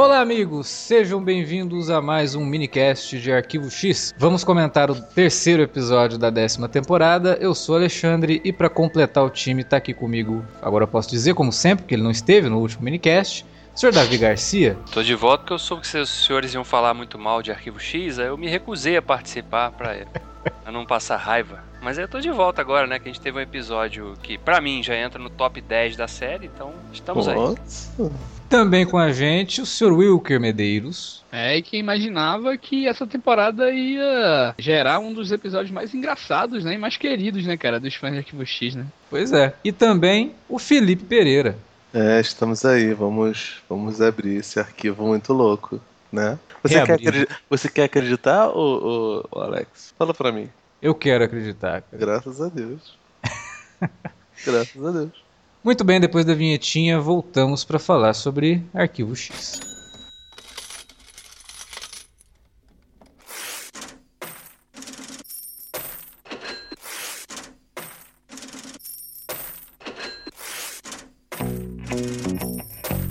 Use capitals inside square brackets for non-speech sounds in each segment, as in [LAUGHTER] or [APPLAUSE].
Olá, amigos! Sejam bem-vindos a mais um minicast de Arquivo X. Vamos comentar o terceiro episódio da décima temporada. Eu sou Alexandre e para completar o time tá aqui comigo, agora eu posso dizer como sempre, porque ele não esteve no último minicast, Senhor Davi Garcia. Tô de volta porque eu soube que os senhores iam falar muito mal de Arquivo X, aí eu me recusei a participar pra, [LAUGHS] pra não passar raiva. Mas eu tô de volta agora, né? Que a gente teve um episódio que, pra mim, já entra no top 10 da série, então estamos Nossa. aí. Também com a gente o Sr. Wilker Medeiros. É, e quem imaginava que essa temporada ia gerar um dos episódios mais engraçados, né? E mais queridos, né, cara, dos fãs de Arquivo X, né? Pois é. E também o Felipe Pereira. É, estamos aí, vamos, vamos abrir esse arquivo muito louco, né? Você, quer acreditar, você quer acreditar, ô, ô, ô, Alex? Fala pra mim. Eu quero acreditar. Cara. Graças a Deus. [LAUGHS] Graças a Deus. Muito bem, depois da vinhetinha, voltamos para falar sobre Arquivo X.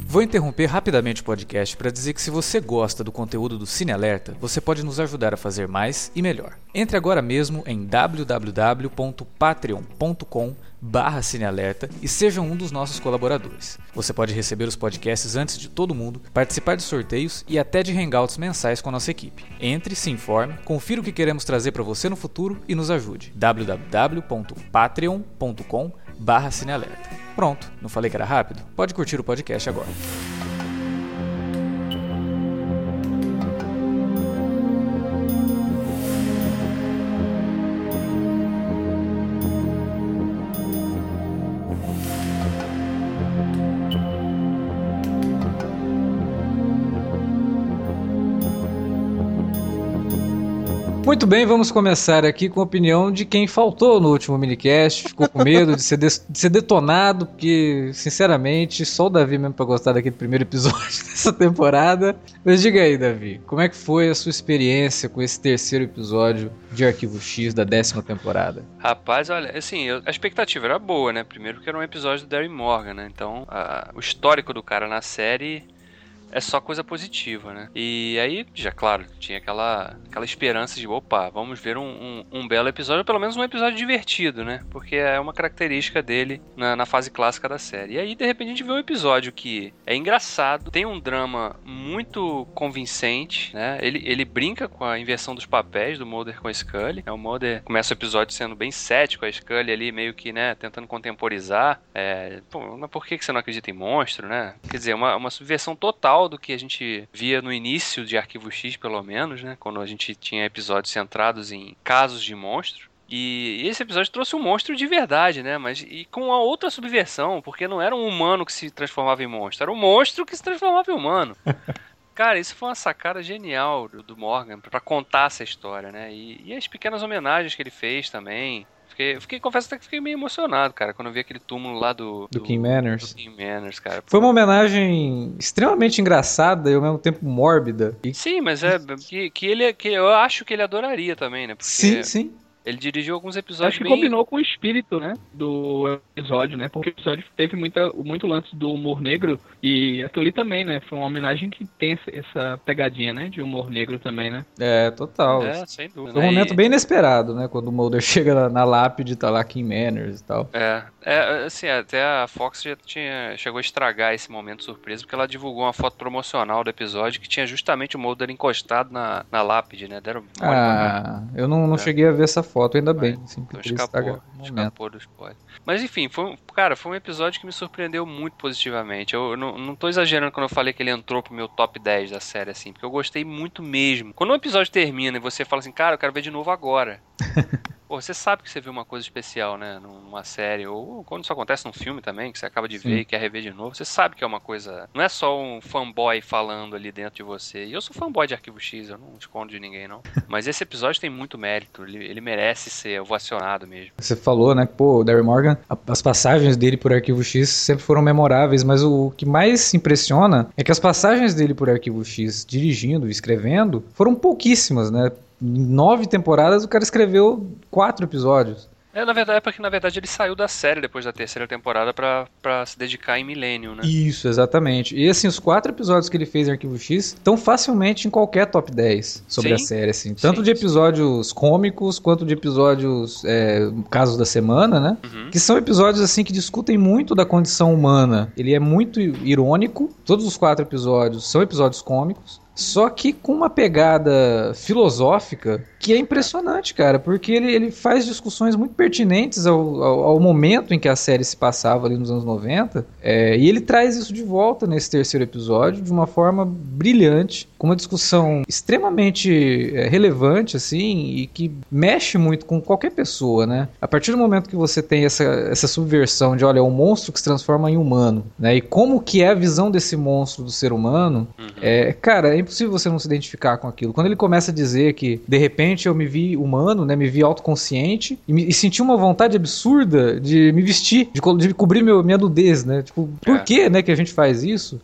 Vou interromper rapidamente o podcast para dizer que se você gosta do conteúdo do Cine Alerta, você pode nos ajudar a fazer mais e melhor. Entre agora mesmo em www.patreon.com barra Cinealerta e seja um dos nossos colaboradores. Você pode receber os podcasts antes de todo mundo, participar de sorteios e até de hangouts mensais com a nossa equipe. Entre, se informe, confira o que queremos trazer para você no futuro e nos ajude. www.patreon.com barra Cinealerta. Pronto, não falei que era rápido? Pode curtir o podcast agora. Muito bem, vamos começar aqui com a opinião de quem faltou no último minicast, ficou com medo de ser, de, de ser detonado, porque, sinceramente, só o Davi mesmo pra gostar daquele primeiro episódio [LAUGHS] dessa temporada. Mas diga aí, Davi, como é que foi a sua experiência com esse terceiro episódio de Arquivo X da décima temporada? Rapaz, olha, assim, eu, a expectativa era boa, né? Primeiro porque era um episódio do Darry Morgan, né? Então, a, o histórico do cara na série é só coisa positiva, né? E aí, já claro, tinha aquela, aquela esperança de, opa, vamos ver um, um, um belo episódio, ou pelo menos um episódio divertido, né? Porque é uma característica dele na, na, fase clássica da série. E aí, de repente, a gente vê um episódio que é engraçado, tem um drama muito convincente, né? Ele, ele brinca com a inversão dos papéis do Mulder com a Scully. É, o Mulder começa o episódio sendo bem cético, a Scully ali meio que, né, tentando contemporizar. É, pô, mas por que você não acredita em monstro, né? Quer dizer, uma, uma subversão total do que a gente via no início de Arquivo X, pelo menos, né? Quando a gente tinha episódios centrados em casos de monstros. E esse episódio trouxe um monstro de verdade, né? Mas e com uma outra subversão, porque não era um humano que se transformava em monstro, era um monstro que se transformava em humano. [LAUGHS] Cara, isso foi uma sacada genial do Morgan para contar essa história, né? E, e, as pequenas homenagens que ele fez também fiquei, fiquei, confesso até que fiquei meio emocionado, cara, quando eu vi aquele túmulo lá do. Do, do King Manners. Do King Manners, cara. Foi uma homenagem extremamente engraçada e ao mesmo tempo mórbida. Sim, mas é que, que ele que eu acho que ele adoraria também, né? Porque... Sim, sim. Ele dirigiu alguns episódios Acho que bem... combinou com o espírito, né, do episódio, né, porque o episódio teve muita, muito lance do humor negro e aquilo ali também, né, foi uma homenagem que tem essa pegadinha, né, de humor negro também, né. É, total. É, sem dúvida. Foi um momento bem inesperado, né, quando o Mulder [LAUGHS] chega na, na lápide, tá lá King Manners e tal. É, é, assim, até a Fox já tinha, chegou a estragar esse momento surpresa, porque ela divulgou uma foto promocional do episódio que tinha justamente o Mulder encostado na, na lápide, né, deram Ah, eu não, não é. cheguei a ver essa foto foto, ainda bem. Assim, então escapou, escapou do spoiler. Mas enfim, foi, cara, foi um episódio que me surpreendeu muito positivamente. Eu, eu não, não tô exagerando quando eu falei que ele entrou pro meu top 10 da série, assim, porque eu gostei muito mesmo. Quando o episódio termina e você fala assim, cara, eu quero ver de novo agora. [LAUGHS] Pô, você sabe que você viu uma coisa especial, né? Numa série, ou quando isso acontece num filme também, que você acaba de Sim. ver e quer rever de novo, você sabe que é uma coisa. Não é só um fanboy falando ali dentro de você. E eu sou fanboy de Arquivo X, eu não escondo de ninguém, não. [LAUGHS] Mas esse episódio tem muito mérito, ele, ele merece ser ovacionado mesmo. Você falou, né, que, pô, o Darry Morgan, as passagens dele por Arquivo X sempre foram memoráveis, mas o que mais impressiona é que as passagens dele por Arquivo X, dirigindo e escrevendo, foram pouquíssimas, né? Em nove temporadas, o cara escreveu quatro episódios. É, na verdade, é porque na verdade ele saiu da série depois da terceira temporada pra, pra se dedicar em Millennium, né? Isso, exatamente. E assim, os quatro episódios que ele fez em Arquivo X estão facilmente em qualquer top 10 sobre sim. a série, assim. Tanto sim, de episódios sim. cômicos quanto de episódios é, casos da semana, né? Uhum. Que são episódios assim que discutem muito da condição humana. Ele é muito irônico. Todos os quatro episódios são episódios cômicos. Só que com uma pegada filosófica que é impressionante, cara, porque ele, ele faz discussões muito pertinentes ao, ao, ao momento em que a série se passava ali nos anos 90, é, e ele traz isso de volta nesse terceiro episódio de uma forma brilhante, com uma discussão extremamente é, relevante, assim, e que mexe muito com qualquer pessoa, né? A partir do momento que você tem essa, essa subversão de, olha, é um monstro que se transforma em humano, né? E como que é a visão desse monstro do ser humano, uhum. é, cara, é impossível você não se identificar com aquilo. Quando ele começa a dizer que, de repente, eu me vi humano, né? Me vi autoconsciente e, me, e senti uma vontade absurda de me vestir, de, de cobrir meu, minha nudez, né? Tipo, por é. que, né, que a gente faz isso?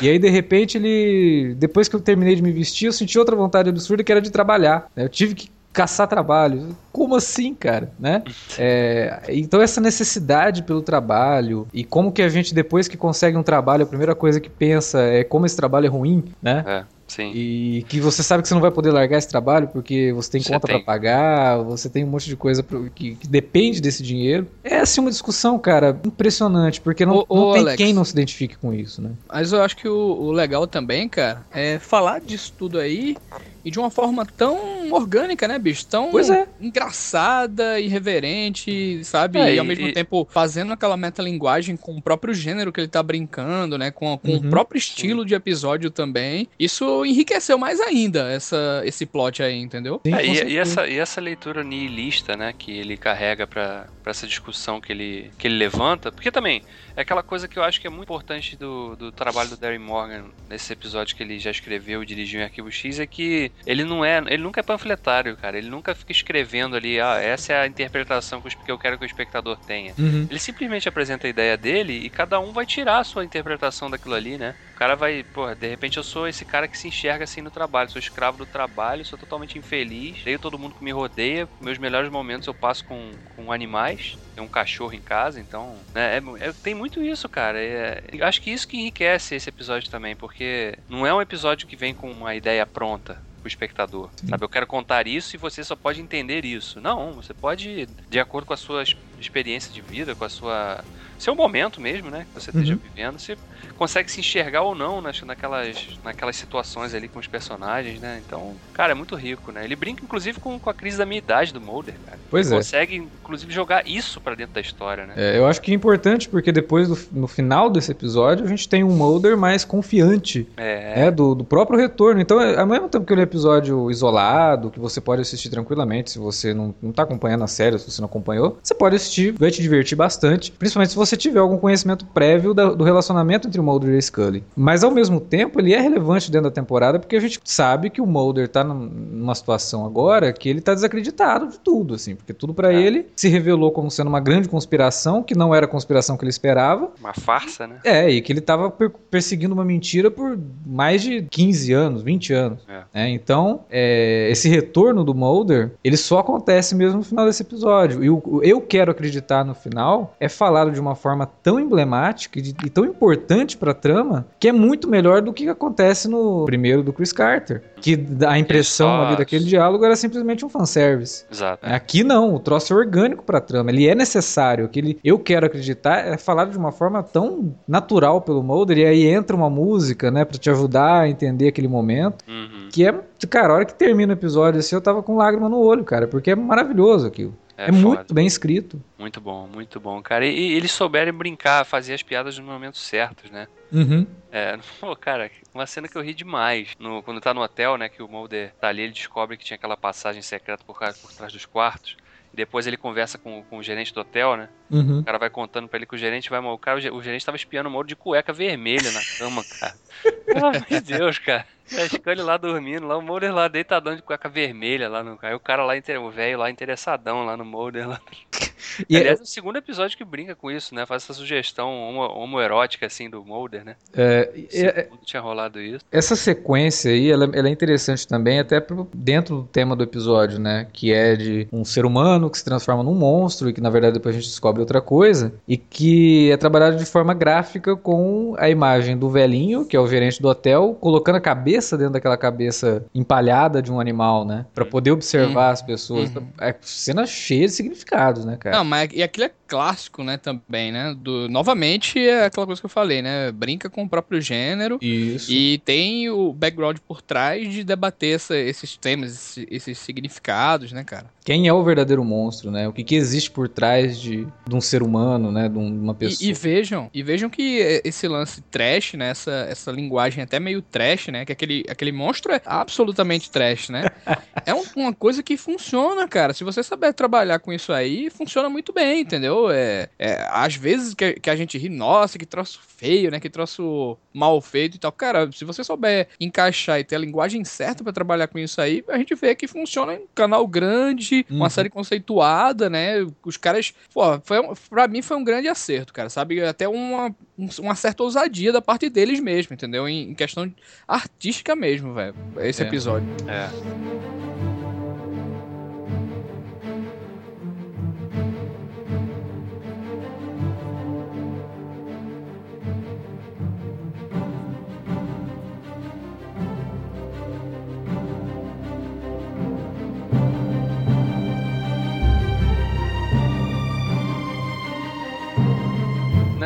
E aí, de repente, ele. Depois que eu terminei de me vestir, eu senti outra vontade absurda que era de trabalhar. Né? Eu tive que caçar trabalho. Como assim, cara? Né? É, então essa necessidade pelo trabalho e como que a gente depois que consegue um trabalho a primeira coisa que pensa é como esse trabalho é ruim, né? É. Sim. E que você sabe que você não vai poder largar esse trabalho porque você tem você conta para pagar, você tem um monte de coisa pro, que, que, depende desse dinheiro. É assim uma discussão, cara, impressionante, porque não, ô, não ô, tem Alex, quem não se identifique com isso, né? Mas eu acho que o, o legal também, cara, é falar disso tudo aí e de uma forma tão orgânica, né, bicho? Tão pois é. engraçada, irreverente, sabe? É, e ao mesmo e... tempo fazendo aquela metalinguagem com o próprio gênero que ele tá brincando, né? Com, com uhum. o próprio estilo de episódio também. Isso enriqueceu mais ainda essa, esse plot aí, entendeu? Sim, é, e, e, essa, e essa leitura nihilista, né, que ele carrega para essa discussão que ele, que ele levanta, porque também é aquela coisa que eu acho que é muito importante do, do trabalho do Darry Morgan nesse episódio que ele já escreveu e dirigiu em Arquivo X é que ele não é, ele nunca é panfletário, cara. Ele nunca fica escrevendo ali, ah, essa é a interpretação que eu quero que o espectador tenha. Uhum. Ele simplesmente apresenta a ideia dele e cada um vai tirar a sua interpretação daquilo ali, né? O cara vai, porra, de repente eu sou esse cara que se enxerga assim no trabalho, sou escravo do trabalho, sou totalmente infeliz, leio todo mundo que me rodeia, meus melhores momentos eu passo com, com animais, tem um cachorro em casa, então, né, é, é, tem muito isso, cara. É, acho que isso que enriquece esse episódio também, porque não é um episódio que vem com uma ideia pronta pro espectador. Sim. Sabe, eu quero contar isso e você só pode entender isso. Não, você pode, de acordo com a sua experiência de vida, com a sua seu momento mesmo, né, que você uhum. esteja vivendo, você consegue se enxergar ou não nas, naquelas, naquelas situações ali com os personagens, né? Então, cara, é muito rico, né? Ele brinca, inclusive, com, com a crise da minha idade do Mulder, cara. Pois Ele é. consegue, inclusive, jogar isso para dentro da história, né? É, eu acho que é importante, porque depois, do, no final desse episódio, a gente tem um Mulder mais confiante é. Né, do, do próprio retorno. Então, é, ao mesmo tempo que ele é um episódio isolado, que você pode assistir tranquilamente, se você não, não tá acompanhando a série, se você não acompanhou, você pode assistir, vai te divertir bastante, principalmente se você tiver algum conhecimento prévio da, do relacionamento entre o Mulder e Scully. Mas ao mesmo tempo, ele é relevante dentro da temporada porque a gente sabe que o Mulder tá numa situação agora que ele tá desacreditado de tudo, assim, porque tudo para é. ele se revelou como sendo uma grande conspiração, que não era a conspiração que ele esperava. Uma farsa, né? É, e que ele tava per perseguindo uma mentira por mais de 15 anos, 20 anos. É. É, então, é, esse retorno do Mulder, ele só acontece mesmo no final desse episódio. E o, eu quero acreditar no final é falado de uma forma tão emblemática e, e tão importante pra trama que é muito melhor do que acontece no primeiro do Chris Carter. Que a impressão ali daquele diálogo era simplesmente um fanservice. Exato. Aqui não, o troço é orgânico pra trama. Ele é necessário. Aquele eu quero acreditar é falado de uma forma tão natural pelo Mulder. E aí entra uma música, né, pra te ajudar a entender aquele momento. Uhum. Que é, cara, a hora que termina o episódio assim, eu tava com lágrima no olho, cara, porque é maravilhoso aquilo. É, é muito bem escrito. Muito bom, muito bom, cara. E, e, eles souberem brincar, fazer as piadas nos momentos certos, né? Uhum. É, [LAUGHS] pô, cara, uma cena que eu ri demais. No, quando tá no hotel, né, que o Mulder tá ali, ele descobre que tinha aquela passagem secreta por, por trás dos quartos. Depois ele conversa com, com o gerente do hotel, né? Uhum. O cara vai contando pra ele que o gerente vai. O, cara, o gerente tava espiando o Moro de cueca vermelha na cama, cara. [LAUGHS] Pelo amor de Deus, cara. A Scully lá dormindo, lá o Mulder lá deitadão de cueca vermelha lá no. Aí o cara lá, o velho lá interessadão lá no Mulder lá. [LAUGHS] E Aliás, é o segundo episódio que brinca com isso, né? Faz essa sugestão homo, homoerótica, assim, do Mulder, né? É, é, tinha rolado isso. Essa sequência aí, ela, ela, é interessante também, até pro, dentro do tema do episódio, né? Que é de um ser humano que se transforma num monstro e que, na verdade, depois a gente descobre outra coisa. E que é trabalhado de forma gráfica com a imagem do velhinho, que é o gerente do hotel, colocando a cabeça dentro daquela cabeça empalhada de um animal, né? Pra poder observar uhum. as pessoas. Uhum. É cena cheia de significados, né, cara? Não, mas e aquilo é clássico, né, também, né? Do, novamente, é aquela coisa que eu falei, né? Brinca com o próprio gênero. Isso. E tem o background por trás de debater essa, esses temas, esses, esses, significados, né, cara? Quem é o verdadeiro monstro, né? O que, que existe por trás de, de um ser humano, né? De uma pessoa. E, e, vejam, e vejam que esse lance trash, né? Essa, essa linguagem até meio trash, né? Que aquele, aquele monstro é absolutamente trash, né? [LAUGHS] é um, uma coisa que funciona, cara. Se você saber trabalhar com isso aí, funciona muito bem, entendeu? É, é, às vezes que, que, a gente ri, nossa, que troço feio, né? Que troço mal feito e tal. Cara, se você souber encaixar e ter a linguagem certa para trabalhar com isso aí, a gente vê que funciona em um canal grande, uhum. uma série conceituada, né? Os caras, pô, foi, pra mim foi um grande acerto, cara, sabe? Até uma, uma certa ousadia da parte deles mesmo, entendeu? Em, em questão artística mesmo, velho. Esse é. episódio. É.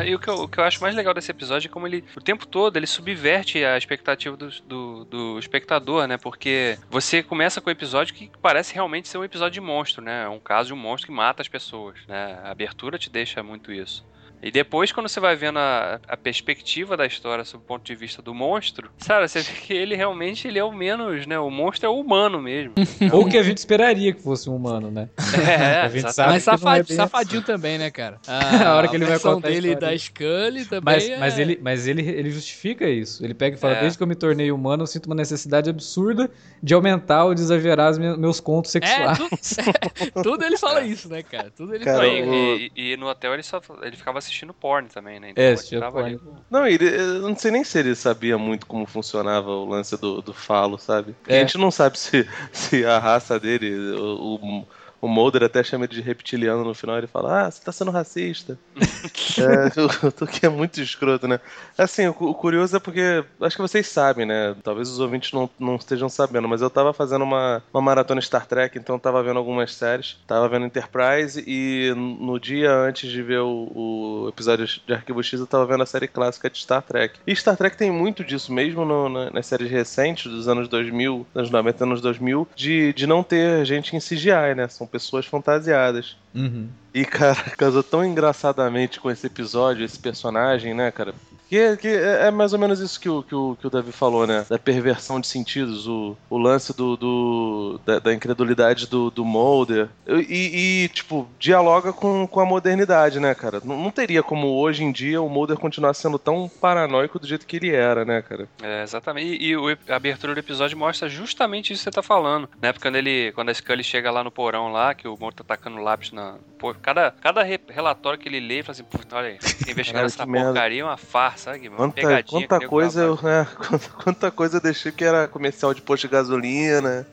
E o que, eu, o que eu acho mais legal desse episódio é como ele, o tempo todo, ele subverte a expectativa do, do, do espectador, né? Porque você começa com o episódio que parece realmente ser um episódio de monstro, né? É um caso de um monstro que mata as pessoas, né? A abertura te deixa muito isso. E depois, quando você vai vendo a, a perspectiva da história sob o ponto de vista do monstro, sabe, você vê que ele realmente ele é o menos, né? O monstro é o humano mesmo. [LAUGHS] Ou que a gente esperaria que fosse um humano, né? É, [LAUGHS] a gente sabe mas safad, é safadinho assim. também, né, cara? [LAUGHS] A, a hora que ele vai contar dele da Scully também mas, é... mas, ele, mas ele, ele justifica isso. Ele pega e fala, é. desde que eu me tornei humano, eu sinto uma necessidade absurda de aumentar ou de exagerar meus contos é, sexuais. É, tudo, tudo ele fala isso, né, cara? Tudo ele cara, fala. E, e, e, no hotel ele, só, ele ficava assistindo porn também, né? Então, é, assistia porn. Ali... Não, ele, eu não sei nem se ele sabia muito como funcionava o lance do, do falo, sabe? É. A gente não sabe se, se a raça dele, o, o o Mulder até chama ele de reptiliano no final. Ele fala: Ah, você tá sendo racista. [LAUGHS] é, [LAUGHS] o que é muito escroto, né? Assim, o, o, curioso é porque acho que vocês sabem, né? Talvez os ouvintes não, não estejam sabendo, mas eu tava fazendo uma, uma maratona Star Trek, então eu tava vendo algumas séries. Tava vendo Enterprise e no dia antes de ver o, o episódio de Arquivo X, eu tava vendo a série clássica de Star Trek. E Star Trek tem muito disso, mesmo no, na, nas séries recentes dos anos 2000, anos 90, anos 2000, de, de não ter gente em CGI, né? São pessoas fantasiadas. Uhum. E, cara, [LAUGHS] casou tão engraçadamente com esse episódio, esse personagem, né, cara? Que, que é, é mais ou menos isso que o, que o, que o Davi falou, né? Da perversão de sentidos, o, o lance do, do da, da, incredulidade do, do Mulder. E, e, tipo, dialoga com, com a modernidade, né, cara? Não, não teria como hoje em dia o Mulder continuar sendo tão paranoico do jeito que ele era, né, cara? É, exatamente. E, e a abertura do episódio mostra justamente isso que você tá falando. Né? Porque quando, ele, quando a Scully chega lá no porão lá, que o Mulder tá tacando lápis na. Pô, cada, cada relatório que ele lê, ele fala assim, olha aí, [LAUGHS] investigar essa porcaria é uma farsa sabe? Quanta, quanta coisa eu, é, [LAUGHS] quanta, quanta, coisa eu deixei que era comercial de posto de gasolina.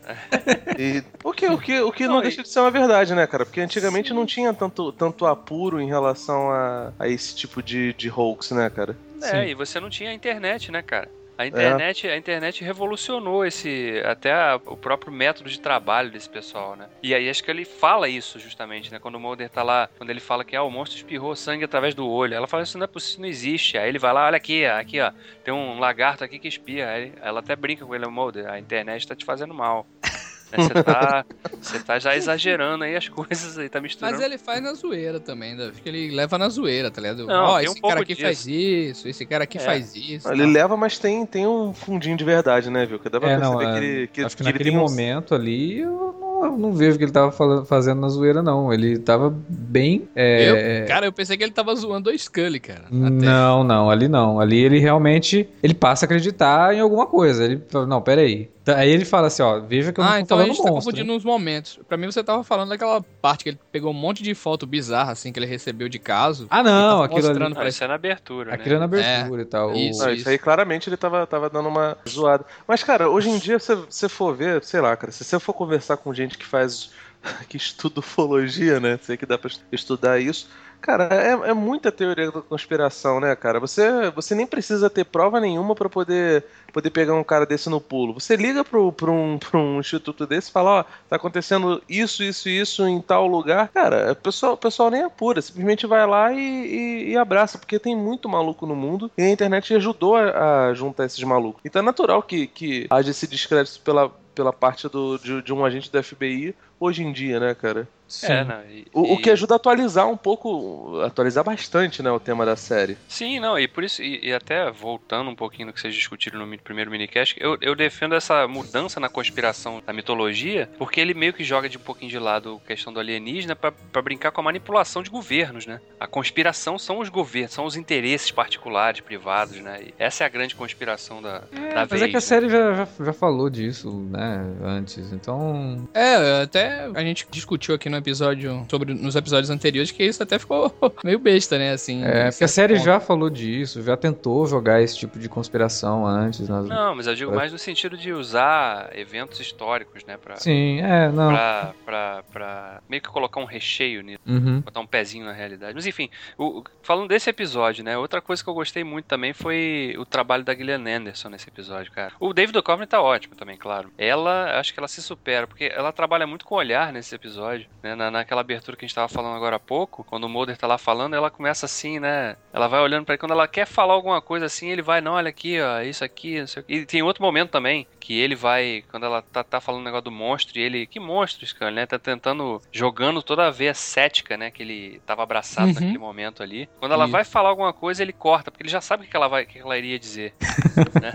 e, o que, o que, o que não, não deixa de ser uma verdade, né, cara? Porque antigamente Sim. não tinha tanto, tanto apuro em relação a, a esse tipo de, de hoax, né, cara? É, Sim. e você não tinha internet, né, cara? A internet, é. a internet revolucionou esse até a, o próprio método de trabalho desse pessoal, né? E aí acho que ele fala isso justamente, né? Quando o Mulder tá lá, quando ele fala que ah, o monstro espirrou sangue através do olho, ela fala isso não é possível, não existe. Aí ele vai lá, olha aqui, aqui ó, tem um lagarto aqui que espirra. Aí ela até brinca com ele, Mulder, a internet tá te fazendo mal. [LAUGHS] Você tá, você tá já exagerando aí as [LAUGHS] coisas aí, tá misturando. Mas ele faz na zoeira também, Davi, que ele leva na zoeira, tá ligado? Ó, oh, esse um cara aqui disso. faz isso, esse cara aqui é. faz isso. Ele leva, mas tem, tem um fundinho de verdade, né, viu? Que dá pra é, perceber não, que ele. Que, acho que, que naquele momento uns... ali eu não, eu não, vejo que ele tava falando, fazendo na zoeira, não. Ele tava bem. É... Eu, cara, eu pensei que ele tava zoando o Scully, cara. Até. Não, não, ali não. Ali ele realmente ele passa a acreditar em alguma coisa. Ele fala, não, peraí Tá, aí ele fala assim, ó, veja que eu não ah, tô então falando a gente tá monstro. confundindo uns momentos. Pra mim você tava falando daquela parte que ele pegou um monte de foto bizarra, assim, que ele recebeu de caso. Ah, não, aquilo ali- mostrando Não, pra isso é na abertura, Aquilo é né? na abertura e tal. Isso. Não, isso aí claramente ele tava, tava dando uma zoada. Mas, cara, hoje em dia, se você for ver, sei lá, cara, se você for conversar com gente que faz. [LAUGHS] que estuda ufologia, né? Sei que dá pra estudar isso. Cara, é, é muita teoria da conspiração, né, cara? Você, você nem precisa ter prova nenhuma pra poder, poder pegar um cara desse no pulo. Você liga pro, pro, um, [LAUGHS] pro um instituto desse e fala, ó, tá acontecendo isso, isso isso em tal lugar. Cara, o pessoal, o pessoal nem apura, simplesmente vai lá e, e- e abraça, porque tem muito maluco no mundo e a internet ajudou a, a juntar esses malucos. Então é natural que, que haja esse descrédito pela, pela parte do, de, de um agente da FBI hoje em dia, né, cara? Sim. É, não, e- O, o e- que ajuda a atualizar um pouco, atualizar bastante, né, o tema da série. Sim, não, e por isso, e, e até voltando um pouquinho no que vocês discutiram no primeiro minicast, eu, eu defendo essa mudança na conspiração da mitologia, porque ele meio que joga de um pouquinho de lado a questão do alienígena pra pra brincar com a manipulação de governos, né? A conspiração são os governos, são os interesses particulares, privados, né? E essa é a grande conspiração da, da Mas vez. é que a né? série já, já, já falou disso, né, antes. Então, É, até a gente discutiu aqui no episódio, sobre nos episódios anteriores, que isso até ficou [LAUGHS] meio besta, né? Assim, é, porque a série ponto. já falou disso, já tentou jogar esse tipo de conspiração antes. Nas... Não, mas eu digo mais no sentido de usar eventos históricos, né? Pra, Sim, é, não. pra, pra, pra meio que colocar um recheio nisso. Uhum. botar um pezinho na realidade. Mas enfim, o- falando desse episódio, né? Outra coisa que eu gostei muito também foi o trabalho da Gillian Anderson nesse episódio, cara. O David Duchovny tá ótimo também, claro. Ela, acho que ela se supera, porque ela trabalha muito com olhar nesse episódio, né? Na, naquela abertura que a gente tava falando agora há pouco, quando o Mulder tá lá falando, ela começa assim, né? Ela vai olhando pra ele, quando ela quer falar alguma coisa assim, ele vai, não, olha aqui, ó, isso aqui, não sei o. E tem outro momento também, que ele vai, quando ela tá, tá falando o negócio do monstro, e ele, que monstro, Scully, né? Tá tentando, jogando toda a veia cética, né? Que ele tava abraçado Uhum. naquele momento ali. Quando ela Isso. vai falar alguma coisa, ele corta, porque ele já sabe o que ela, vai, o que ela iria dizer, [LAUGHS] né?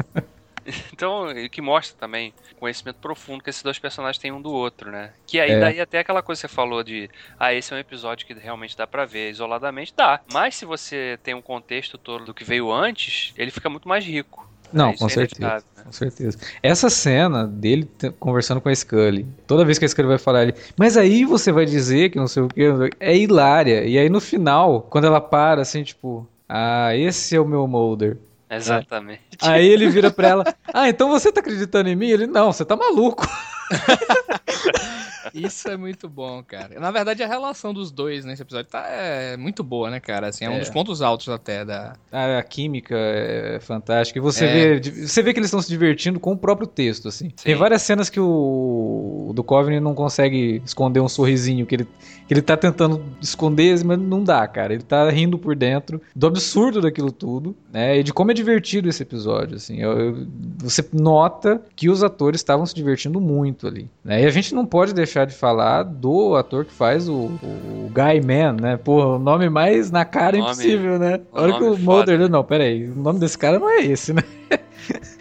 [LAUGHS] Então, que mostra também o conhecimento profundo que esses dois personagens têm um do outro, né? Que aí É. daí até aquela coisa que você falou de, ah, esse é um episódio que realmente dá pra ver isoladamente, dá. Mas se você tem um contexto todo do que veio antes, ele fica muito mais rico. Não, Isso com é certeza. né? Com certeza. Essa cena dele conversando com a Scully, toda vez que a Scully vai falar ele, mas aí você vai dizer que não sei o que, é hilária. E aí no final, quando ela para assim, tipo, ah, esse é o meu Mulder. Exatamente. Aí ele vira pra ela, ah, então você tá acreditando em mim? Ele, não, você tá maluco. [LAUGHS] Isso é muito bom, cara. Na verdade, a relação dos dois nesse episódio tá é, muito boa, né, cara? Assim, é, um É. dos pontos altos até da. A, a química é fantástica. E você, É. vê, você vê que eles estão se divertindo com o próprio texto, assim. Tem várias cenas que o, o Duchovny não consegue esconder um sorrisinho, que ele, que ele tá tentando esconder, mas não dá, cara. Ele tá rindo por dentro do absurdo daquilo tudo, né? E de como é divertido esse episódio, assim. Eu- eu- você nota que os atores estavam se divertindo muito ali, né? E a gente não pode deixar de falar do ator que faz o, o Guy Man, né? Porra, o nome mais na cara Nome- impossível, né? o A hora que o Mulder... foda. Não, peraí. O nome desse cara não é esse, né? [LAUGHS]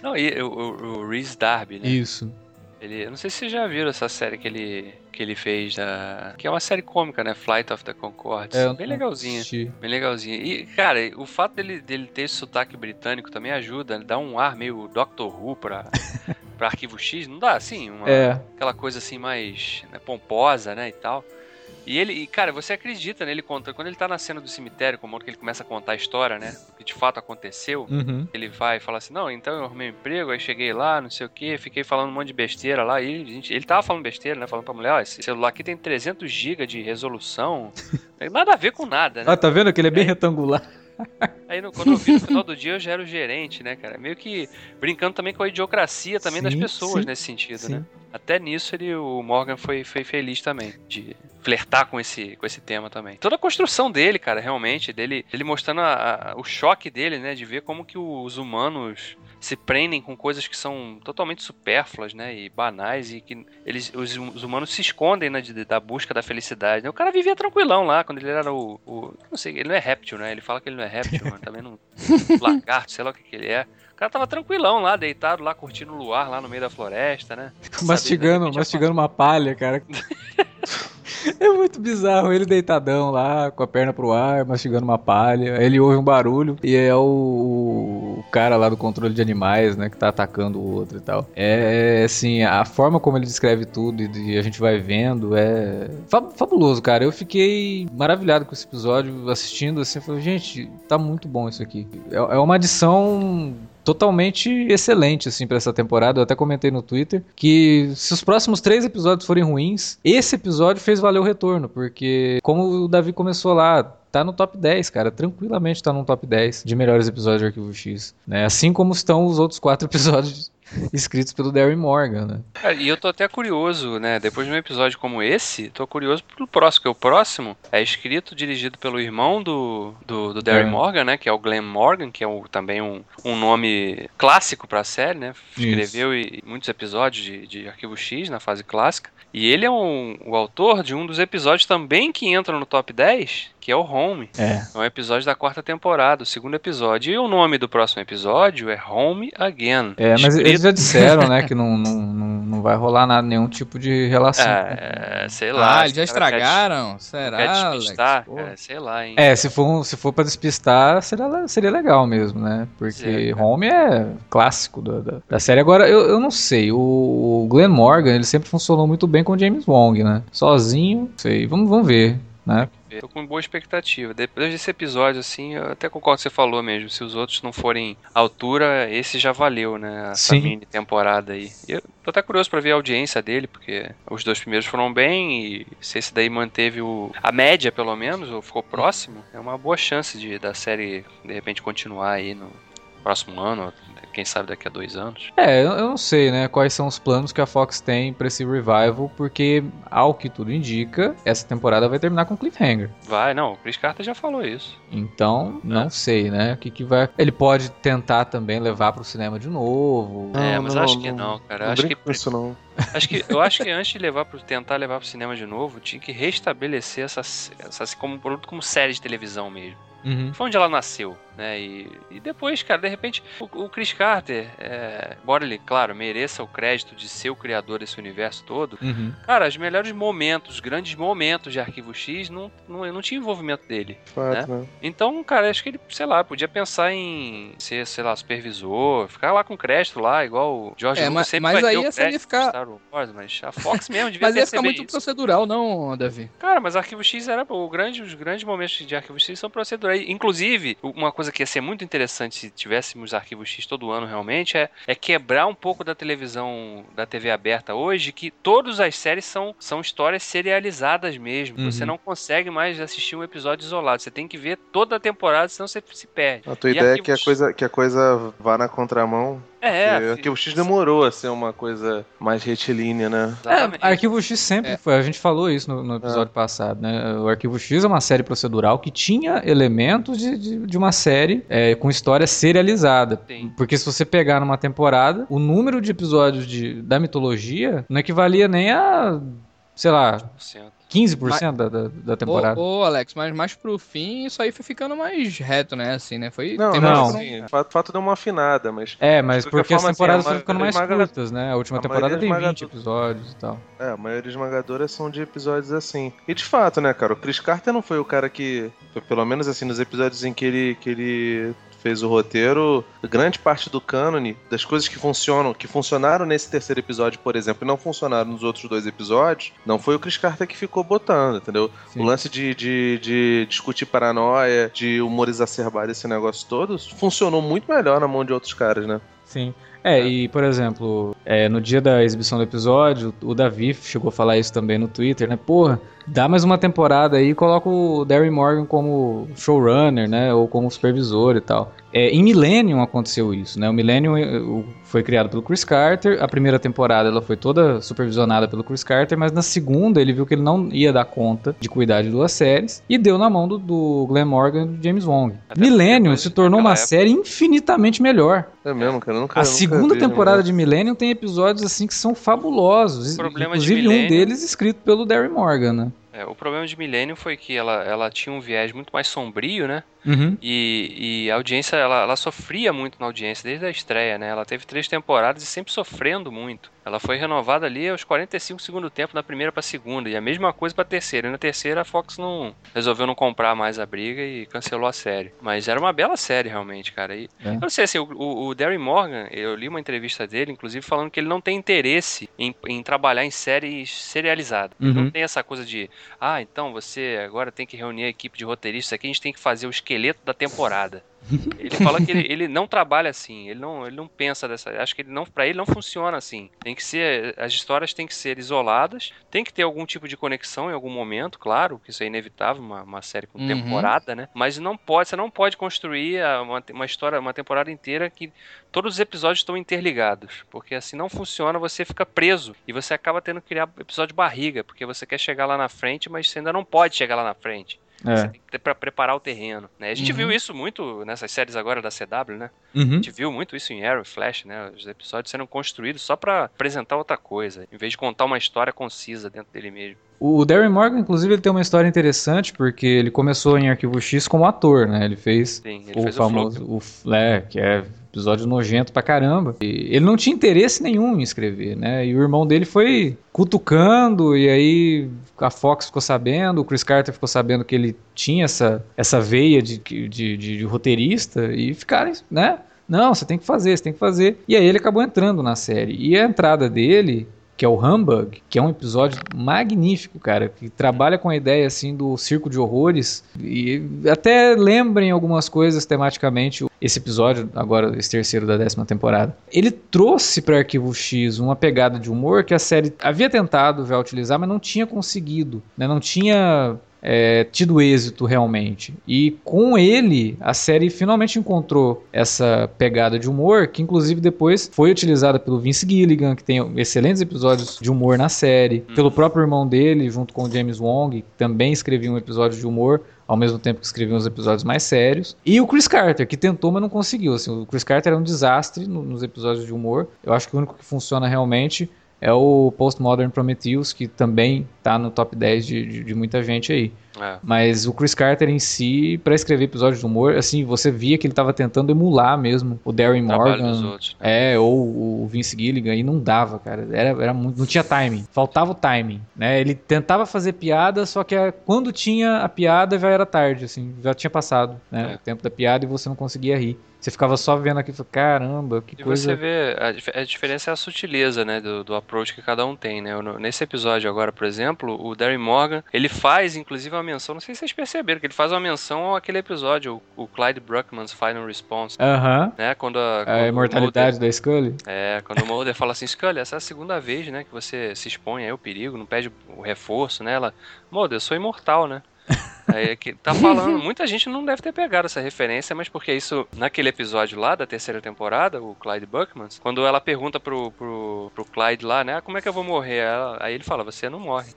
Não, e o, o, Reese Darby, né? Isso. Ele, eu não sei se vocês já viram essa série que ele, que ele fez da. Que é uma série cômica, né? Flight of the Conchords. É, Bem legalzinha. assisti. Bem legalzinha. E, cara, o fato dele, dele ter esse sotaque britânico também ajuda, né? dá um ar meio Doctor Who pra, [LAUGHS] pra Arquivo X, não dá, assim? Uma, É. Aquela coisa assim mais né, pomposa, né, e tal. E ele, e, cara, você acredita nele conta quando ele tá na cena do cemitério, como que ele começa a contar a história, né? O que de fato aconteceu. Uhum. Ele vai e fala assim: Não, então eu arrumei um emprego, aí cheguei lá, não sei o que, fiquei falando um monte de besteira lá. E gente, ele tava falando besteira, né? Falando pra mulher: Ó, esse celular aqui tem 300 GB de resolução. [LAUGHS] Tem nada a ver com nada, né? Ah, tá vendo que ele é bem É. retangular? Aí no- quando eu vi no final do dia eu já era o gerente, né, cara? Meio que brincando também com a idiocracia também das Sim, pessoas sim, nesse sentido, sim. né? Até nisso ele, o Morgan foi, foi feliz também, de flertar com esse, com esse tema também. Toda a construção dele, cara, realmente, dele, ele mostrando a- a- o choque dele, né, de ver como que os humanos se prendem com coisas que são totalmente supérfluas, né, e banais, e que eles, os, os humanos se escondem, né, de- da busca da felicidade. né? O cara vivia tranquilão lá, quando ele era o, o- não sei, ele não é réptil, né, ele fala que ele não é réptil, mas também não, [LAUGHS] lagarto, sei lá o que que ele é. O cara tava tranquilão lá, deitado lá, curtindo o luar lá no meio da floresta, né? mastigando, Sabe, repente mastigando uma palha, cara. [LAUGHS] É muito bizarro ele deitadão lá, com a perna pro ar, mastigando uma palha. Aí ele ouve um barulho e é o, o cara lá do controle de animais, né, que tá atacando o outro e tal. É, assim, a forma como ele descreve tudo e, a gente vai vendo é fabuloso, cara. Eu fiquei maravilhado com esse episódio, assistindo assim, falei, gente, tá muito bom isso aqui. É, é uma adição totalmente excelente assim para essa temporada. Eu até comentei no Twitter que se os próximos três episódios forem ruins, esse episódio fez valer o retorno, porque como o Davi começou lá, tá no top 10, cara. Tranquilamente tá no top 10 de melhores episódios de Arquivo X. Né? Assim como estão os outros quatro [LAUGHS] episódios [LAUGHS] escritos pelo Darren Morgan, né? É, e eu tô até curioso, né? Depois de um episódio como esse, tô curioso pelo próximo, que é o próximo é escrito, dirigido pelo irmão do, do, do Darren é. Morgan, né? Que é o Glenn Morgan, que é o, também um, um nome clássico pra série, né? Escreveu e, muitos episódios de, de Arquivo X na fase clássica. E ele é um, o autor de um dos episódios também que entram no top 10, que é o Home. É. É um episódio da quarta temporada, o segundo episódio. E o nome do próximo episódio é Home Again. É, mas escrito... eles já disseram, né, que não, não, não, não vai rolar nada, nenhum tipo de relação. É, sei lá. Ah, eles já estragaram? Quer, Será, quer despistar? É, sei lá, hein. É, se for, se for pra despistar, seria, seria legal mesmo, né? Porque é, Home é clássico da, da, da, série. Agora, eu, eu não sei, o Glenn Morgan, ele sempre funcionou muito bem com o James Wong, né? Sozinho, sei, vamos, vamos ver, né? Tô com boa expectativa. Depois desse episódio, assim, eu até concordo com o que você falou mesmo. Se os outros não forem à altura, esse já valeu, né? Essa Sim. mini temporada aí. E eu tô até curioso para ver a audiência dele, porque os dois primeiros foram bem e se esse daí manteve o, a média, pelo menos, ou ficou próximo, é uma boa chance de da série, de repente, continuar aí no próximo ano, quem sabe daqui a dois anos. É, eu, não sei, né, quais são os planos que a Fox tem para esse revival, porque, ao que tudo indica, essa temporada vai terminar com cliffhanger. Vai, não, o Chris Carter já falou isso. Então, não é. sei, né, o que que vai... Ele pode tentar também levar para o cinema de novo. É, mas não, acho não, que não, cara. Não acho que isso não. Acho que, eu acho que antes de levar pro, tentar levar pro cinema de novo, tinha que restabelecer essa, essa como produto como série de televisão mesmo. Uhum. Foi onde ela nasceu, né? E, e depois, cara, de repente, o, o Chris Carter, é, embora ele, claro, mereça o crédito de ser o criador desse universo todo, uhum. cara, os melhores momentos, os grandes momentos de Arquivo X não, não, não tinha envolvimento dele. Fato, né? né? Então, cara, acho que ele, sei lá, podia pensar em ser, sei lá, supervisor, ficar lá com crédito lá, igual o George é, Lucas mas, sempre mas vai aí ter o crédito ficar... Star Wars, mas a Fox mesmo [LAUGHS] devia Mas ia ficar muito isso. procedural, não, Davi? Cara, mas Arquivo X era o grande, os grandes momentos de Arquivo X são procedurais Inclusive, uma coisa que ia ser muito interessante se tivéssemos arquivo X todo ano realmente é, é quebrar um pouco da televisão, da TV aberta hoje, que todas as séries são, são histórias serializadas mesmo. Uhum. Você não consegue mais assistir um episódio isolado. Você tem que ver toda a temporada, senão você se perde. A tua e ideia é que a, coisa, que a coisa vá na contramão é, Arquivo X demorou a ser uma coisa mais retilínea, né? É, Arquivo X sempre é. foi, a gente falou isso no, no episódio é. passado, né? O Arquivo X é uma série procedural que tinha elementos de, de, de uma série é, com história serializada. Sim. Porque se você pegar numa temporada, o número de episódios de, da mitologia não equivalia nem a, sei lá, 100%. 15% mas, da, da, da, temporada. Ô, ô, Alex, mas mais pro fim, isso aí foi ficando mais reto, né? Assim, né? Foi. Não, não. Assim, o fato, fato deu uma afinada, mas. É, mas porque as assim, temporadas assim, ficando mais curtas, né? A última a temporada tem 20 episódios e tal. É, a maioria esmagadora são de episódios assim. E de fato, né, cara? O Chris Carter não foi o cara que. Pelo menos assim, nos episódios em que ele, que ele fez o roteiro, grande parte do cânone, das coisas que funcionam, que funcionaram nesse terceiro episódio, por exemplo, e não funcionaram nos outros dois episódios, não foi o Chris Carter que ficou botando, entendeu? Sim. O lance de, de, de, discutir paranoia, de humor exacerbado, esse negócio todo, funcionou muito melhor na mão de outros caras, né? Sim. É, é, e por exemplo, é, no dia da exibição do episódio, o Davi chegou a falar isso também no Twitter, né? Porra, dá mais uma temporada aí e coloca o Darry Morgan como showrunner, né? Ou como supervisor e tal. É, em Millennium aconteceu isso, né? O Millennium eh, foi criado pelo Chris Carter. A primeira temporada ela foi toda supervisionada pelo Chris Carter, mas na segunda ele viu que ele não ia dar conta de cuidar de duas séries e deu na mão do, do Glenn Morgan e do James Wong. Até Millennium se tornou uma época. série infinitamente melhor. É mesmo, cara. Nunca, a segunda temporada de Millennium tem episódios assim que são fabulosos. Inclusive de um deles escrito pelo Darry Morgan, né? É, o problema de Millennium foi que ela, ela tinha um viés muito mais sombrio, né? Uhum. E, e, a audiência, ela, ela sofria muito na audiência desde a estreia, né? Ela teve três temporadas e sempre sofrendo muito. Ela foi renovada ali aos 45 segundo tempo da primeira para segunda e a mesma coisa para terceira. E na terceira a Fox não resolveu não comprar mais a briga e cancelou a série. Mas era uma bela série realmente, cara. E, é. Eu não sei assim, o, o, o Darry Morgan, eu li uma entrevista dele, inclusive falando que ele não tem interesse em, em trabalhar em séries serializadas. Uhum. Não tem essa coisa de, ah, então você agora tem que reunir a equipe de roteiristas aqui, a gente tem que fazer o esqueleto da temporada. Ele fala que ele, ele, não trabalha assim, ele não, ele não pensa dessa. Acho que ele não, para ele não funciona assim. Tem que ser, as histórias têm que ser isoladas, tem que ter algum tipo de conexão em algum momento, claro, que isso é inevitável, uma, uma série com uhum. temporada, né? Mas não pode, você não pode construir uma, uma história, uma temporada inteira que todos os episódios estão interligados, porque assim não funciona, você fica preso e você acaba tendo que criar episódio de barriga, porque você quer chegar lá na frente, mas você ainda não pode chegar lá na frente. É. Você tem que ter pra preparar o terreno. Né? A gente uhum. viu isso muito nessas séries agora da CW, né? Uhum. A gente viu muito isso em Arrow e Flash, né? Os episódios sendo construídos só para apresentar outra coisa, em vez de contar uma história concisa dentro dele mesmo. O Darren Morgan, inclusive, ele tem uma história interessante, porque ele começou em Arquivo X como ator, né? Ele fez, Sim, ele o fez famoso, o, o é, que é episódio nojento pra caramba. E ele não tinha interesse nenhum em escrever, né? E o irmão dele foi cutucando, e aí a Fox ficou sabendo, o Chris Carter ficou sabendo que ele tinha essa, essa veia de, de, de, de roteirista, e ficaram, né? Não, você tem que fazer, você tem que fazer. E aí ele acabou entrando na série. E a entrada dele que é o Humbug, que é um episódio magnífico, cara, que trabalha com a ideia assim do circo de horrores e até lembrem algumas coisas tematicamente esse episódio, agora esse terceiro da décima temporada. Ele trouxe para Arquivo X uma pegada de humor que a série havia tentado já utilizar, mas não tinha conseguido, né? Não tinha é, tido êxito realmente. E com ele, a série finalmente encontrou essa pegada de humor, que inclusive depois foi utilizada pelo Vince Gilligan, que tem excelentes episódios de humor na série, uhum. pelo próprio irmão dele, junto com o James Wong, que também escrevia um episódio de humor ao mesmo tempo que escrevia uns episódios mais sérios. E o Chris Carter, que tentou, mas não conseguiu. Assim, o Chris Carter é um desastre no, nos episódios de humor. Eu acho que o único que funciona realmente é o Postmodern Prometheus, que também tá no top 10 de, de, de muita gente aí. É. Mas o Chris Carter em si, para escrever episódios de humor, assim, você via que ele tava tentando emular mesmo o Darren Morgan. Outros, né? É, ou o Vince Gilligan, e não dava, cara. Era, era muito, não tinha timing. Faltava o timing, né? Ele tentava fazer piada, só que quando tinha a piada já era tarde, assim, já tinha passado, né? É. O tempo da piada e você não conseguia rir. Você ficava só vendo aqui e falou, caramba, que e coisa. você vê, a, a, diferença é a sutileza, né, do, do approach que cada um tem, né? Nesse episódio agora, por exemplo, o Darry Morgan, ele faz, inclusive, uma menção, não sei se vocês perceberam, que ele faz uma menção àquele episódio, o, o Clyde Bruckman's Final Response. Aham. Uh -huh. Né, quando a, a imortalidade Mulder, da Scully. É, quando o Mulder fala assim, Scully, essa é a segunda vez, né, que você se expõe aí ao perigo, não pede o reforço, né? Ela, Mulder, eu sou imortal, né? [LAUGHS] É, que tá falando, [LAUGHS] muita gente não deve ter pegado essa referência, mas porque isso, naquele episódio lá da terceira temporada, o Clyde Buckman, quando ela pergunta pro, pro, pro Clyde lá, né, ah, como é que eu vou morrer? Ela, aí ele fala, você não morre.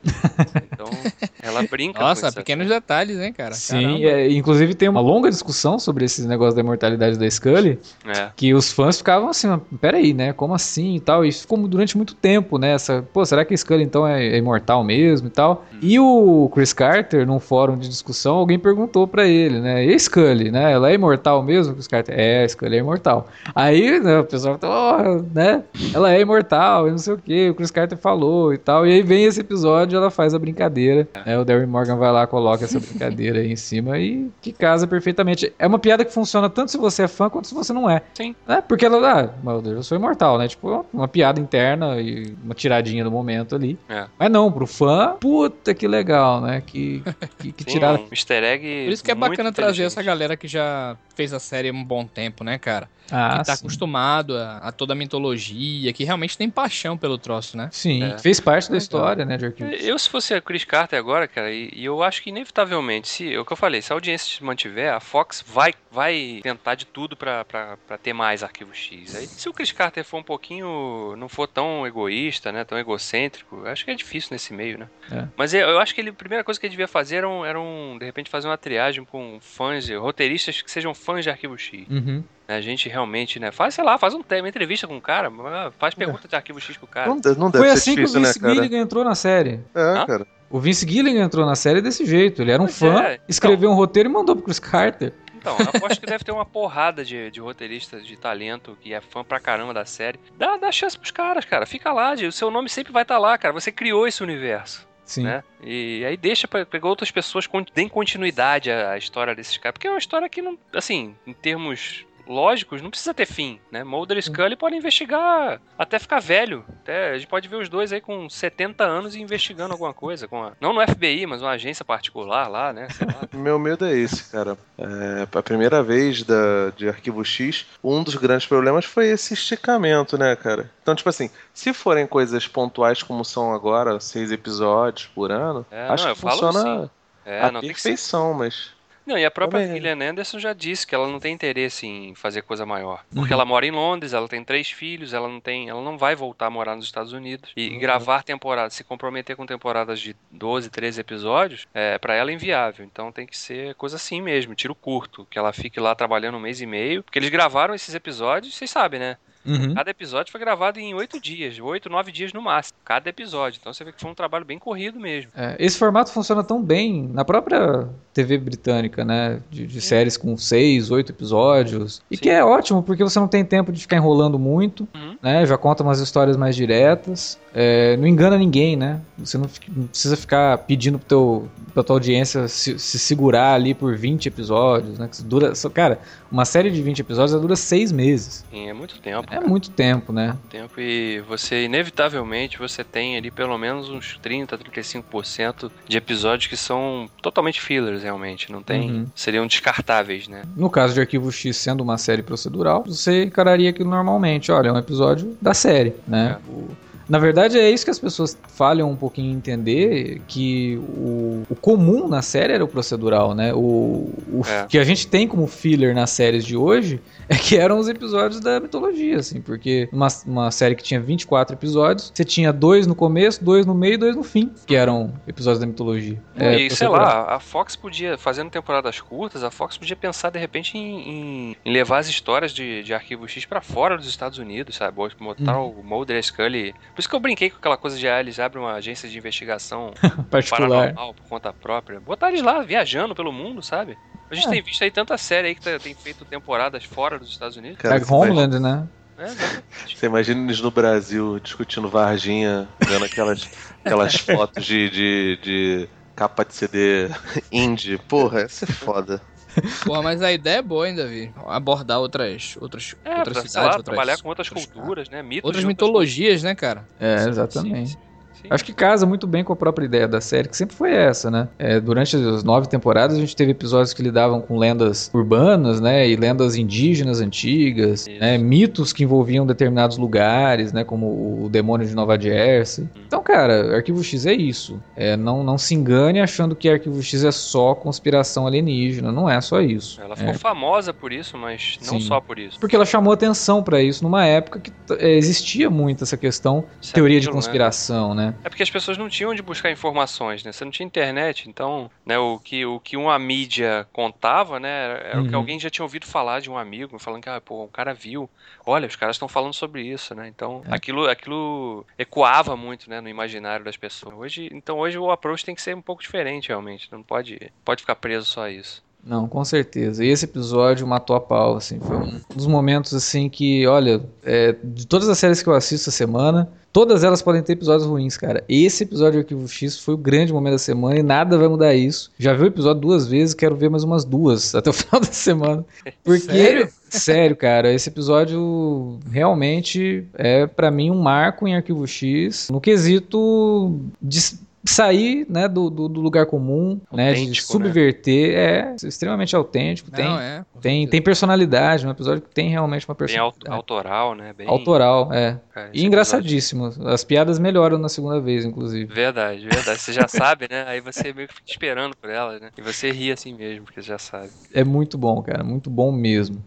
então, [LAUGHS] ela brinca Nossa, pequenos assim. detalhes, hein, cara? Sim, é, inclusive tem uma longa discussão sobre esse negócio da imortalidade da Scully, é. que os fãs ficavam assim, peraí, né, como assim e tal, e isso ficou durante muito tempo, né, essa, pô, será que a Scully então é, é imortal mesmo e tal? Hum. E o Chris Carter, num fórum de discussão, alguém perguntou para ele, né? E Scully, né? Ela é imortal mesmo? Os caras, é, Scully é imortal. Aí né, o pessoal falou, oh, né? Ela é imortal, e não sei o que, o Chris Carter falou e tal. E aí vem esse episódio, ela faz a brincadeira. Né? O Darren Morgan vai lá, coloca essa brincadeira aí em cima e que casa perfeitamente. É uma piada que funciona tanto se você é fã quanto se você não é. Sim. Né? Porque ela, ah, meu Deus, eu sou imortal, né? Tipo, uma piada interna e uma tiradinha do momento ali. É. Mas não, pro fã, puta que legal, né? Que, que, que tirada. Um easter egg. Por isso que é bacana trazer essa galera que já fez a série há um bom tempo, né, cara? Ah, que tá sim. acostumado a, a, toda a mitologia, que realmente tem paixão pelo troço, né? Sim, é. fez parte da história, né, de Eu, se fosse a Chris Carter agora, cara, e, e, eu acho que inevitavelmente, se, é o que eu falei, se a audiência se mantiver, a Fox vai, vai tentar de tudo pra, pra, pra ter mais arquivo X. Aí, se o Chris Carter for um pouquinho, não for tão egoísta, né, tão egocêntrico, acho que é difícil nesse meio, né? É. Mas eu, eu, acho que ele, a primeira coisa que ele devia fazer era, um, era um, de repente, fazer uma triagem com fãs, roteiristas que sejam fãs de arquivo X. Uhum. A gente realmente, né? Faz, sei lá, faz um, uma entrevista com o cara, faz pergunta de arquivo X pro cara. Não, não deve Foi ser assim difícil, que o Vince né, Gilligan entrou na série. É, Hã? cara. O Vince Gilligan entrou na série desse jeito. Ele era um pois fã, é. escreveu então, um roteiro e mandou pro Chris Carter. Então, aposto que deve ter uma porrada de, de roteiristas de talento que é fã pra caramba da série. Dá, dá chance pros caras, cara. Fica lá, o seu nome sempre vai estar tá lá, cara. Você criou esse universo. Sim. Né? E aí deixa para outras pessoas deem continuidade à história desses caras. Porque é uma história que não. Assim, em termos lógicos, não precisa ter fim, né? Mulder e Scully podem investigar até ficar velho. Até, a gente pode ver os dois aí com 70 anos e investigando alguma coisa. Com a, não no FBI, mas uma agência particular lá, né? Lá. [LAUGHS] Meu medo é esse, cara. É, a primeira vez da, de Arquivo X, um dos grandes problemas foi esse esticamento, né, cara? Então, tipo assim, se forem coisas pontuais como são agora, seis episódios por ano, é, acho não, que funciona assim. é, a perfeição, mas... Não, e a própria Também. Gillian Anderson já disse que ela não tem interesse em fazer coisa maior. Porque uhum. ela mora em Londres, ela tem três filhos, ela não tem. Ela não vai voltar a morar nos Estados Unidos. E, uhum. gravar temporadas, se comprometer com temporadas de 12, 13 episódios, é, para ela é inviável. Então tem que ser coisa assim mesmo, tiro curto. Que ela fique lá trabalhando um mês e meio. Porque eles gravaram esses episódios, vocês sabem, né? Uhum. Cada episódio foi gravado em oito dias, oito, nove dias no máximo. Cada episódio. Então você vê que foi um trabalho bem corrido mesmo. É, esse formato funciona tão bem na própria TV britânica, né? De, de séries com seis, oito episódios. E Sim. que é ótimo, porque você não tem tempo de ficar enrolando muito, uhum. né? Já conta umas histórias mais diretas. É, não engana ninguém, né? Você não, não, precisa ficar pedindo pro teu, pra tua audiência se, se, segurar ali por 20 episódios, né? Que dura, cara, uma série de 20 episódios dura seis meses. Sim, é muito tempo. É muito tempo, né? Tempo e você, inevitavelmente, você tem ali pelo menos uns 30, 35% de episódios que são totalmente fillers, realmente. Não tem. Uhum. Seriam descartáveis, né? No caso de Arquivo X sendo uma série procedural, você encararia aquilo normalmente. Olha, é um episódio da série, né? É. O na verdade, é isso que as pessoas falham um pouquinho em entender, que o, o comum na série era o procedural, né? O, o é. que a gente tem como filler nas séries de hoje é que eram os episódios da mitologia, assim, porque uma, uma série que tinha 24 episódios, você tinha dois no começo, dois no meio e dois no fim, que eram episódios da mitologia. É, e sei lá, a Fox podia, fazendo temporadas curtas, a Fox podia pensar de repente em, em, levar as histórias de, de Arquivo X para fora dos Estados Unidos, sabe? Botar hum. o Mulder e Scully por isso que eu brinquei com aquela coisa de ah, eles abrem uma agência de investigação [LAUGHS] particular por conta própria. Botar eles lá viajando pelo mundo, sabe? A gente é. tem visto aí tanta série aí que tá, tem feito temporadas fora dos Estados Unidos. Cara, é Homeland, né? É, [LAUGHS] Você imagina eles no Brasil discutindo Varginha, vendo aquelas, aquelas [LAUGHS] fotos de, de, de capa de CD indie. Porra, isso é foda. Porra, mas a ideia é boa ainda, Davi. Abordar outras, outras, é, outras cidades. Lá, outras, trabalhar com outras, outras culturas, né? Mitos outras mitologias, outras... né, cara? É, exatamente. Sim, sim. Acho que casa muito bem com a própria ideia da série, que sempre foi essa, né? É, durante as nove temporadas, a gente teve episódios que lidavam com lendas urbanas, né? E lendas indígenas antigas, né? Mitos que envolviam determinados lugares, né? Como o demônio de Nova Jersey. Hum. Então, cara, Arquivo X é isso. É, não, não se engane achando que Arquivo X é só conspiração alienígena. Não é só isso. Ela ficou é. famosa por isso, mas não Sim. só por isso. Porque ela chamou atenção para isso numa época que é, existia muito essa questão, teoria de né? conspiração, né? Né? É porque as pessoas não tinham onde buscar informações, né? Você não tinha internet, então, né, o que, o que uma mídia contava, né, era uhum. o que uhum. alguém já tinha ouvido falar de um amigo, falando que, ah, pô, um cara viu, olha, os caras estão falando sobre isso, né? Então, é. aquilo, aquilo ecoava muito, né, no imaginário das pessoas. Hoje, então, hoje o approach tem que ser um pouco diferente, realmente. Não pode, pode ficar preso só a isso. Não, com certeza. E esse episódio matou a pau, assim. Foi um dos momentos, assim, que, olha, é, de todas as séries que eu assisto essa semana, todas elas podem ter episódios ruins, cara. Esse episódio do Arquivo X foi o grande momento da semana e nada vai mudar isso. Já vi o episódio duas vezes, quero ver mais umas duas até o [LAUGHS] final da semana. Porque, sério, [LAUGHS] sério cara, esse episódio realmente é, para mim, um marco em Arquivo X no quesito de sair né, do, do, do lugar comum, né, de né? subverter, né? é extremamente autêntico, Não, tem, é, tem, tem personalidade, um episódio que tem realmente uma personalidade. Bem autoral, né? Bem... Autoral, é. Cara, e engraçadíssimo. Episódio... As piadas melhoram na segunda vez, inclusive. Verdade, verdade. Você já sabe, né? Aí você meio que fica esperando por elas, né? E você ri assim mesmo, porque você já sabe. É muito bom, cara, muito bom mesmo.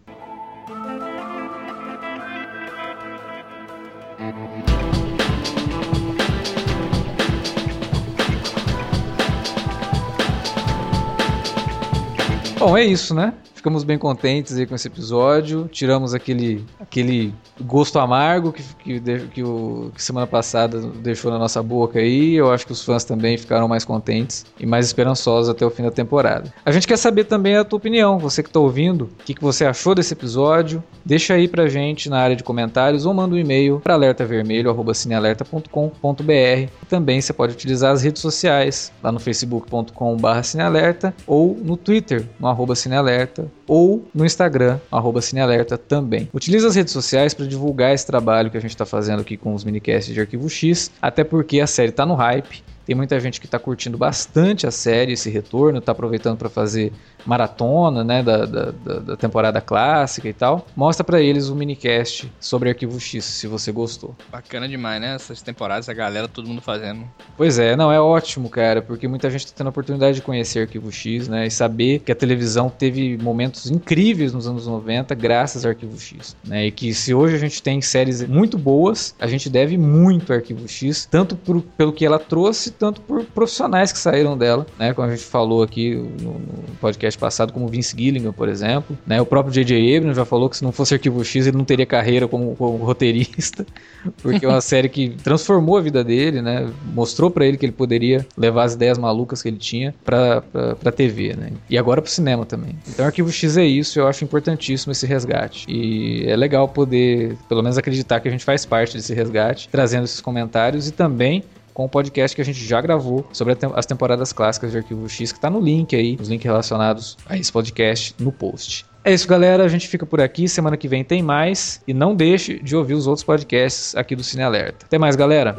Bom, é isso, né? Ficamos bem contentes aí com esse episódio. Tiramos aquele, aquele gosto amargo que, que, que, o, que semana passada deixou na nossa boca aí. Eu acho que os fãs também ficaram mais contentes e mais esperançosos até o fim da temporada. A gente quer saber também a tua opinião, você que está ouvindo, o que, que você achou desse episódio. Deixa aí pra gente na área de comentários ou manda um e-mail para alertavermelho.cinealerta.com.br. Também você pode utilizar as redes sociais lá no facebook.com.br ou no Twitter, no arroba cinealerta ou no Instagram, arroba Cinealerta também. Utilize as redes sociais para divulgar esse trabalho que a gente está fazendo aqui com os minicasts de Arquivo X, até porque a série está no hype. Tem muita gente que está curtindo bastante a série, esse retorno, está aproveitando para fazer maratona, né, da, da, da temporada clássica e tal, mostra para eles o minicast sobre Arquivo X, se você gostou. Bacana demais, né? Essas temporadas, a galera, todo mundo fazendo. Pois é, não, é ótimo, cara, porque muita gente tá tendo a oportunidade de conhecer Arquivo X, né, e saber que a televisão teve momentos incríveis nos anos 90 graças ao Arquivo X, né, e que se hoje a gente tem séries muito boas, a gente deve muito ao Arquivo X, tanto por, pelo que ela trouxe, tanto por profissionais que saíram dela, né, como a gente falou aqui no, no podcast podcast passado, como Vince Gilligan, por exemplo. Né? O próprio J.J. Abrams já falou que se não fosse Arquivo X, ele não teria carreira como, como roteirista, [LAUGHS] porque é uma série que transformou a vida dele, né? mostrou para ele que ele poderia levar as ideias malucas que ele tinha pra, pra TV, né? E agora pro cinema também. Então Arquivo X é isso, eu acho importantíssimo esse resgate. E é legal poder, pelo menos, acreditar que a gente faz parte desse resgate, trazendo esses comentários e também com o podcast que a gente já gravou sobre as temporadas clássicas de Arquivo X, que está no link aí, os links relacionados a esse podcast no post. É isso, galera. A gente fica por aqui. Semana que vem tem mais. E não deixe de ouvir os outros podcasts aqui do Cine Alerta. Até mais, galera.